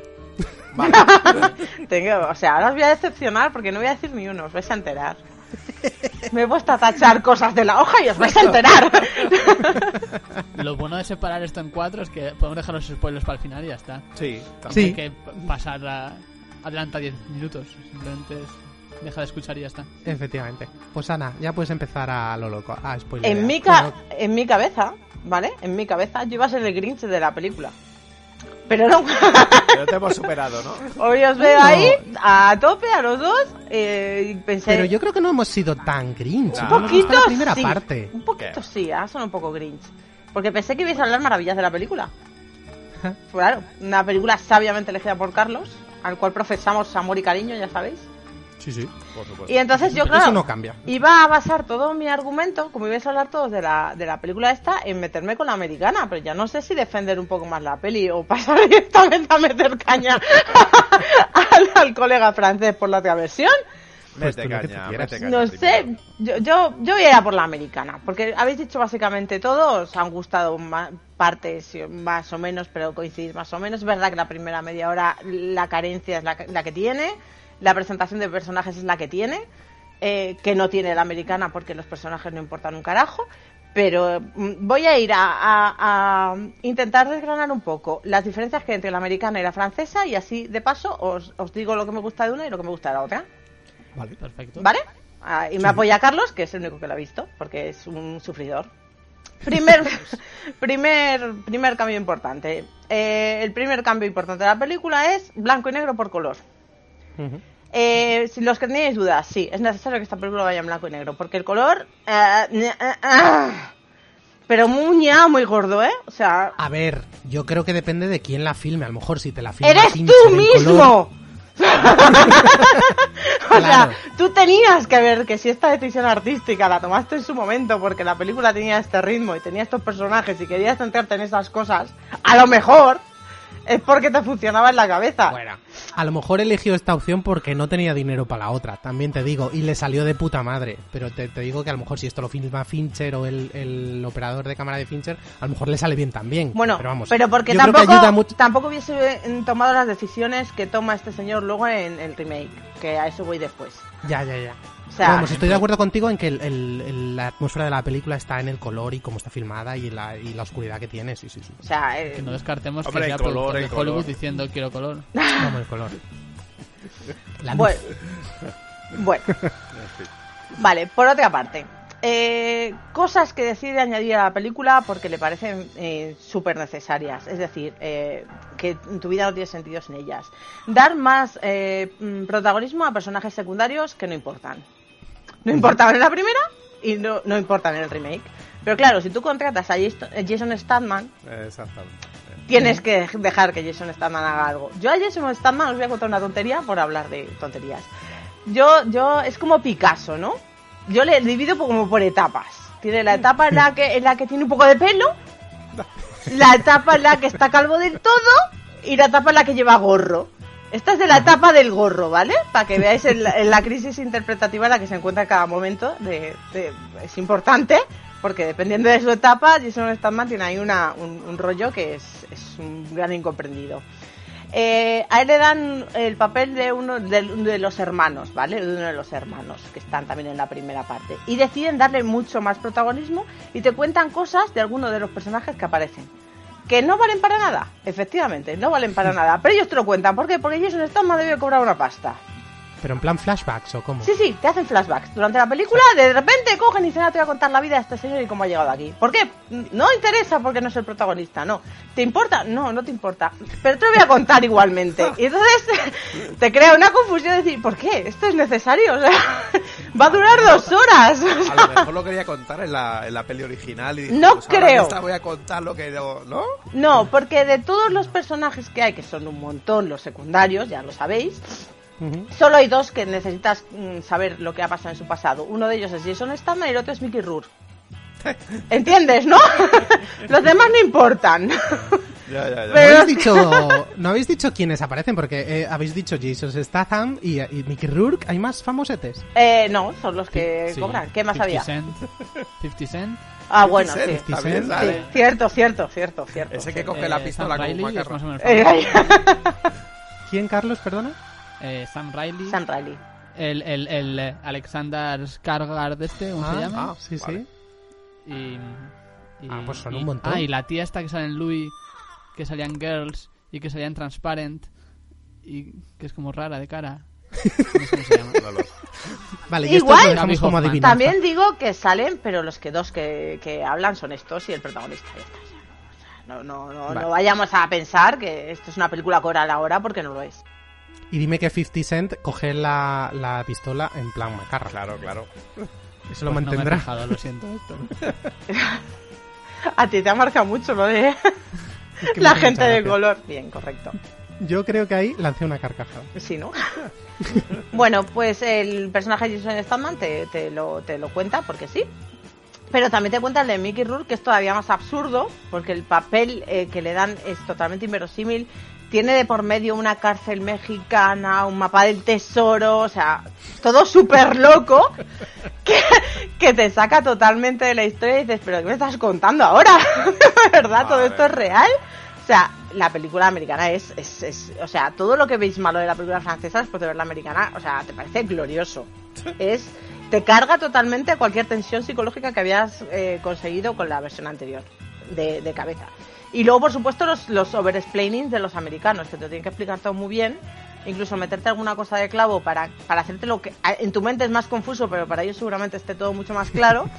D: *laughs*
B: Tengo, o sea, ahora os voy a decepcionar porque no voy a decir ni uno, os vais a enterar. Me he puesto a tachar cosas de la hoja y os vais a enterar.
A: Lo bueno de separar esto en cuatro es que podemos dejar los spoilers para el final y ya está.
C: Sí,
A: No
D: Sí.
A: hay que pasar a, adelanta 10 minutos. Simplemente es- deja de escuchar y ya está.
D: Efectivamente. Pues Ana, ya puedes empezar a lo loco, a spoiler.
B: En mi, ca- en mi cabeza, ¿vale? En mi cabeza yo iba a ser el Grinch de la película. Pero no.
C: Pero te hemos superado, ¿no? *laughs*
B: Hoy os veo
D: No.
B: ahí a tope a los dos eh, y pensé...
D: Pero yo creo que no hemos sido tan grinch.
B: Un poquito
D: la primera
B: sí.
D: parte.
B: Un poquito sí, ahora son un poco Grinch. Porque pensé que ibais a hablar maravillas de la película. *laughs* Claro, una película sabiamente elegida por Carlos, al cual profesamos amor y cariño, ya sabéis.
D: Sí, sí.
C: Por supuesto.
B: Y entonces yo,
D: Eso
B: claro,
D: no cambia.
B: iba a basar todo mi argumento, como ibais a hablar todos de la, de la película esta, en meterme con la americana, pero ya no sé si defender un poco más la peli o pasar *laughs* directamente a meter caña *laughs* al, al colega francés por la otra versión.
D: Pues
C: Mete caña, mete caña.
B: No
C: primero.
B: sé, yo, yo, yo voy a ir a por la americana, porque habéis dicho básicamente todo, os han gustado ma- partes eh, más o menos, pero coincidís más o menos. Es verdad que la primera media hora la carencia es la, que- la que tiene, la presentación de personajes es la que tiene, eh, que no tiene la americana porque los personajes no importan un carajo. Pero mm, voy a ir a, a- a intentar desgranar un poco las diferencias que hay entre la americana y la francesa y así de paso os, os digo lo que me gusta de una y lo que me gusta de la otra.
D: Vale.
A: Perfecto.
B: ¿Vale? Ah, y me apoya Carlos, que es el único que lo ha visto, porque es un sufridor. Primer, *laughs* primer, primer cambio importante. Eh, el primer cambio importante de la película es blanco y negro por color. Eh, si los que tenéis dudas, sí, es necesario que esta película vaya en blanco y negro, porque el color... eh, eh, eh, pero muy ña, muy gordo, ¿eh? O sea,
D: A ver, yo creo que depende de quién la filme. A lo mejor si te la filma
B: ¡eres tú mismo! *laughs* O
D: Claro.
B: sea, tú tenías que ver que si esta decisión artística la tomaste en su momento porque la película tenía este ritmo y tenía estos personajes y querías centrarte en esas cosas, a lo mejor es porque te funcionaba en la cabeza.
D: Bueno, a lo mejor eligió esta opción porque no tenía dinero para la otra, también te digo, y le salió de puta madre. Pero te, te digo que a lo mejor si esto lo filma Fincher o el, el operador de cámara de Fincher, a lo mejor le sale bien también.
B: Bueno,
D: pero vamos.
B: pero porque tampoco,
D: ayuda mucho.
B: tampoco hubiese eh, tomado las decisiones que toma este señor luego en el remake, que a eso voy después.
D: Ya, ya, ya.
B: O sea,
D: vamos, estoy de acuerdo contigo en que el- el- el- la atmósfera de la película está en el color y cómo está filmada y la, y la oscuridad que tiene, sí, sí, sí.
B: O sea, eh,
A: Que no descartemos
C: Hombre,
A: que sea
C: color,
A: de
C: color.
A: Hollywood diciendo quiero color. *laughs*
D: Vamos, el color. La luz.
B: Bueno, bueno. Vale, por otra parte, eh, cosas que decide añadir a la película porque le parecen eh, súper necesarias. Es decir, eh, que tu vida no tiene sentido sin ellas. Dar más eh, mm, protagonismo a personajes secundarios que no importan. No importaban en la primera y no, no importan en el remake. Pero claro, si tú contratas a Jason Statham,
C: Eh, Exactamente.
B: tienes que dejar que Jason Statham haga algo. Yo a Jason Statham os voy a contar una tontería por hablar de tonterías. Yo, yo, es como Picasso, ¿no? Yo le divido como por etapas. Tiene la etapa en la que, en la que tiene un poco de pelo, la etapa en la que está calvo del todo y la etapa en la que lleva gorro. Esta es de la etapa del gorro, ¿vale? Para que veáis en la, crisis interpretativa en la que se encuentra en cada momento. De, de- es importante, porque dependiendo de su etapa, Jason Statham tiene ahí una, un, un rollo que es, es un gran incomprendido. Eh, a él le dan el papel de uno de, de los hermanos, ¿vale? De uno de los hermanos que están también en la primera parte. Y deciden darle mucho más protagonismo y te cuentan cosas de algunos de los personajes que aparecen. Que no valen para nada, efectivamente, no valen para nada. Pero ellos te lo cuentan, ¿por qué? Porque Jason Statham debe cobrar una pasta.
D: Pero en plan flashbacks o cómo.
B: Sí, sí, te hacen flashbacks. Durante la película, de repente cogen y dicen, "Ah, te voy a contar la vida de este señor y cómo ha llegado aquí. ¿Por qué? No interesa porque no es el protagonista, no. ¿Te importa? No, no te importa. Pero te lo voy a contar *laughs* igualmente. Y entonces *laughs* te crea una confusión de decir, ¿por qué? ¿Esto es necesario? O sea, *laughs* va a durar dos horas.
C: A lo mejor lo quería contar en la, en la peli original y dije,
B: No
C: pues
B: creo.
C: esta voy a contar lo que no, ¿no?
B: No, porque de todos los personajes que hay, que son un montón los secundarios, ya lo sabéis, solo hay dos que necesitas mm, saber lo que ha pasado en su pasado. Uno de ellos es Jason Statham y el otro es Mickey Rourke. *laughs* ¿Entiendes, no? *laughs* los demás no importan.
C: Ya, ya, ya.
D: ¿No habéis, *laughs* dicho, no habéis dicho quiénes aparecen, porque eh, habéis dicho Jason Statham y, y Mickey Rourke. ¿Hay más famosetes?
B: Eh, no, son los que
A: Sí.
B: cobran. ¿Qué más
A: 50
B: había?
A: Cent. 50 Cent.
B: Ah, bueno,
C: 50
B: sí.
C: Cent,
D: Sí,
B: cierto, cierto, cierto, cierto.
C: Ese que
B: sí.
C: coge la
A: Eh,
C: pistola
A: Sam
C: como un macarrón.
B: Eh.
D: ¿Quién, Carlos, perdona?
A: Eh, Sam Riley.
B: Sam Riley.
A: El, el, el eh, Alexander Skarsgård este, ¿cómo se
D: Ah,
A: llama?
C: ah,
D: Sí,
C: vale.
D: sí.
A: Y, y-
D: Ah, pues son
A: y-
D: un montón.
A: Ah, y la tía esta que sale en Louis, que salía en Girls y que salía en Transparent y que es como rara de cara. *laughs* No sé cómo se llama.
D: Vale, y
B: Igual-
D: esto como.
B: También digo que salen, pero los que dos que, que hablan son estos y el protagonista. Ya está, ya. O sea, No, no, no,
D: Vale.
B: no vayamos a pensar que esto es una película coral ahora porque no lo es.
D: Y dime que 50 Cent coge la, la pistola en plan macarra.
C: Claro, claro.
D: Eso lo
A: Pues no me he
D: mantendrá.
A: fijado, lo siento, Héctor. *laughs*
B: A ti te ha marcado mucho lo de
D: Es que me *laughs*
B: la gente de color. Bien, correcto.
D: Yo creo que ahí lancé una carcajada.
B: Sí, ¿no? *laughs* bueno, pues el personaje de Jason Statham te, te lo, te lo cuenta, porque sí. Pero también te cuenta el de Mickey Rourke, que es todavía más absurdo, porque el papel eh, que le dan es totalmente inverosímil. Tiene de por medio una cárcel mexicana, un mapa del tesoro, o sea, todo súper loco, *laughs* que, que te saca totalmente de la historia y dices, pero ¿qué me estás contando ahora? ¿De *laughs* verdad todo esto es real? O sea, la película americana es, es, es, o sea, todo lo que veis malo de la película francesa después de ver la americana, o sea, te parece glorioso. Es, te carga totalmente cualquier tensión psicológica que habías eh, conseguido con la versión anterior de, de cabeza. Y luego, por supuesto, los, los overexplainings de los americanos, que te tienen que explicar todo muy bien, incluso meterte alguna cosa de clavo para, para hacerte lo que en tu mente es más confuso, pero para ellos seguramente esté todo mucho más claro. *laughs*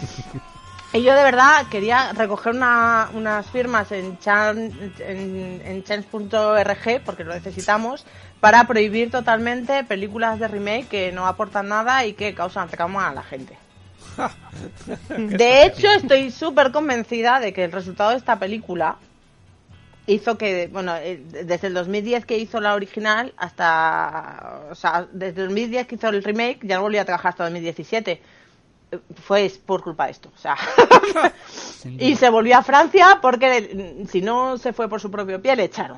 B: Y yo de verdad quería recoger una- unas firmas en, chan, en, en change.org, porque lo necesitamos, para prohibir totalmente películas de remake que no aportan nada y que causan recamo a la gente. *laughs* De hecho, estoy súper convencida de que el resultado de esta película hizo que, bueno, eh, desde el 2010 que hizo la original hasta, o sea, desde el 2010 que hizo el remake, ya no volví a trabajar hasta 2017. Eh, Fue por culpa de esto, o sea. *laughs* y se volvió a Francia porque mm, si no se fue por su propio pie, le echaron.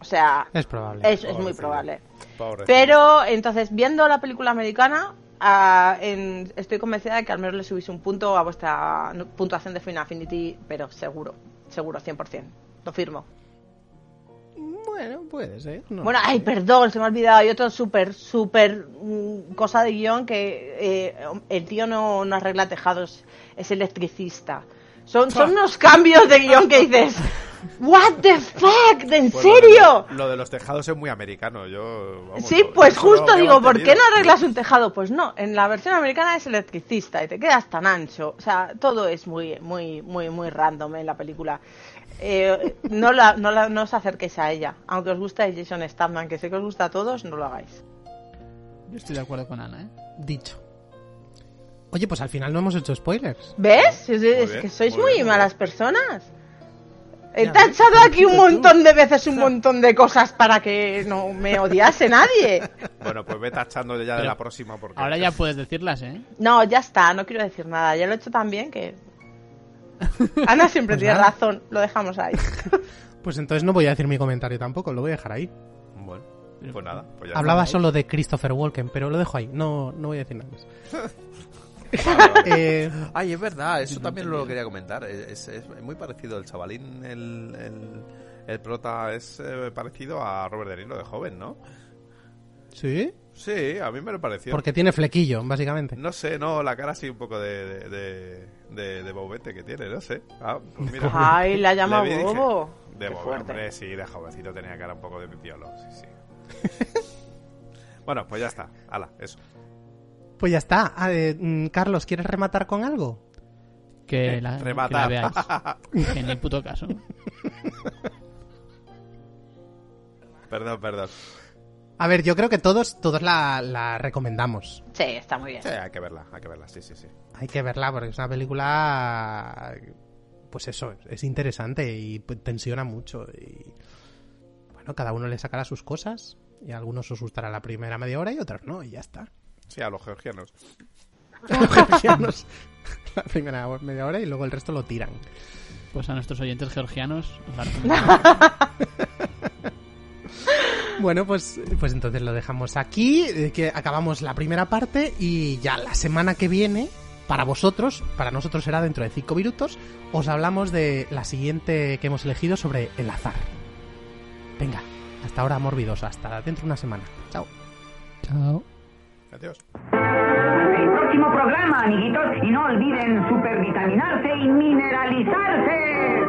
B: O sea,
D: Es probable.
B: es, es muy probable.
C: Pobre.
B: Pero entonces, viendo la película americana, ah, en- estoy convencida de que al menos le subís un punto a vuestra puntuación de Final Affinity, pero seguro, seguro, 100%. Lo firmo.
D: Bueno, puede ser. no
B: bueno, ay, perdón, se me ha olvidado. Hay otro súper, súper mm, cosa de guion que eh, el tío no, no arregla tejados, es electricista. Son, son unos cambios de guion que dices, ¿What the fuck? ¿En
C: Pues
B: serio?
C: Lo de, lo de los tejados es muy americano. Yo, vamos,
B: Sí, pues justo
C: no-
B: digo, ¿por qué no arreglas un tejado? Pues no, en la versión americana es electricista y te quedas tan ancho. O sea, todo es muy, muy, muy, muy random en la película. Eh, no, la, no, la- no os acerquéis a ella. Aunque os guste Jason Statham, que sé que os gusta a todos, no lo hagáis.
A: Yo estoy de acuerdo con Ana, ¿eh?
D: Dicho. Oye, pues al final no hemos hecho spoilers.
B: ¿Ves? Es, es
D: bien,
B: que sois
D: muy bien,
B: malas personas. He tachado
D: ves,
B: aquí un montón de veces un *laughs* montón de cosas para que no me odiase nadie.
C: Bueno, pues ve tachando ya de
A: Pero
C: la próxima porque...
A: Ahora ya puedes decirlas, ¿eh?
B: No, ya está, no quiero decir nada. Ya lo he hecho tan bien que. *laughs* Ana siempre
D: Pues
B: tiene
D: nada.
B: razón, lo dejamos ahí. *laughs*
D: Pues entonces no voy a decir mi comentario tampoco, lo voy a dejar ahí.
C: Bueno, pues nada. Pues ya
D: Hablaba solo de Christopher Walken, pero lo dejo ahí. No, no voy a decir nada más. *laughs* Eh,
C: Ay, es verdad, eso también lo quería comentar. Es, es muy parecido el chavalín, el, el, el prota es eh, parecido a Robert De Niro de joven, ¿no?
D: ¿Sí?
C: Sí, a mí me lo pareció.
D: Porque tiene flequillo, básicamente.
C: No sé, no, la cara así un poco de, de, de, de- de bobete que tiene, no sé. Ah, pues *laughs* mira.
B: Ay, la llama
C: vi dije,
B: bobo.
C: De
B: Qué
C: bobo,
B: fuerte.
C: hombre, sí, de jovencito tenía cara un poco de pipiolo, sí, sí. *laughs* bueno, pues ya está, ala, eso.
D: Pues ya está. Ah, eh, mm, Carlos, ¿quieres rematar con algo?
A: Que
C: Eh,
A: la, que
C: remata.
A: la veáis. *laughs* en el puto caso.
C: Perdón, perdón.
D: A ver, yo creo que todos, todos la, la recomendamos.
B: Sí, está muy bien.
C: Sí, hay que verla, hay que verla, sí, sí, sí.
D: Hay que verla porque es una película. Pues eso, es interesante y pues, tensiona mucho. Y bueno, cada uno le sacará sus cosas. Y a algunos os gustará la primera media hora y otros no, y ya está.
C: Sí, a los georgianos. *laughs*
D: Los georgianos, la primera media hora y luego el resto lo tiran.
A: Pues a nuestros oyentes georgianos os. *laughs*
D: Bueno, pues, pues entonces lo dejamos aquí, que acabamos la primera parte y ya la semana que viene, para vosotros, para nosotros será dentro de cinco minutos, os hablamos de la siguiente que hemos elegido sobre el azar. Venga, hasta ahora morbidos, hasta dentro de una semana. Chao.
A: Chao.
C: Adiós.
O: El próximo programa, amiguitos, y no olviden supervitaminarse y mineralizarse.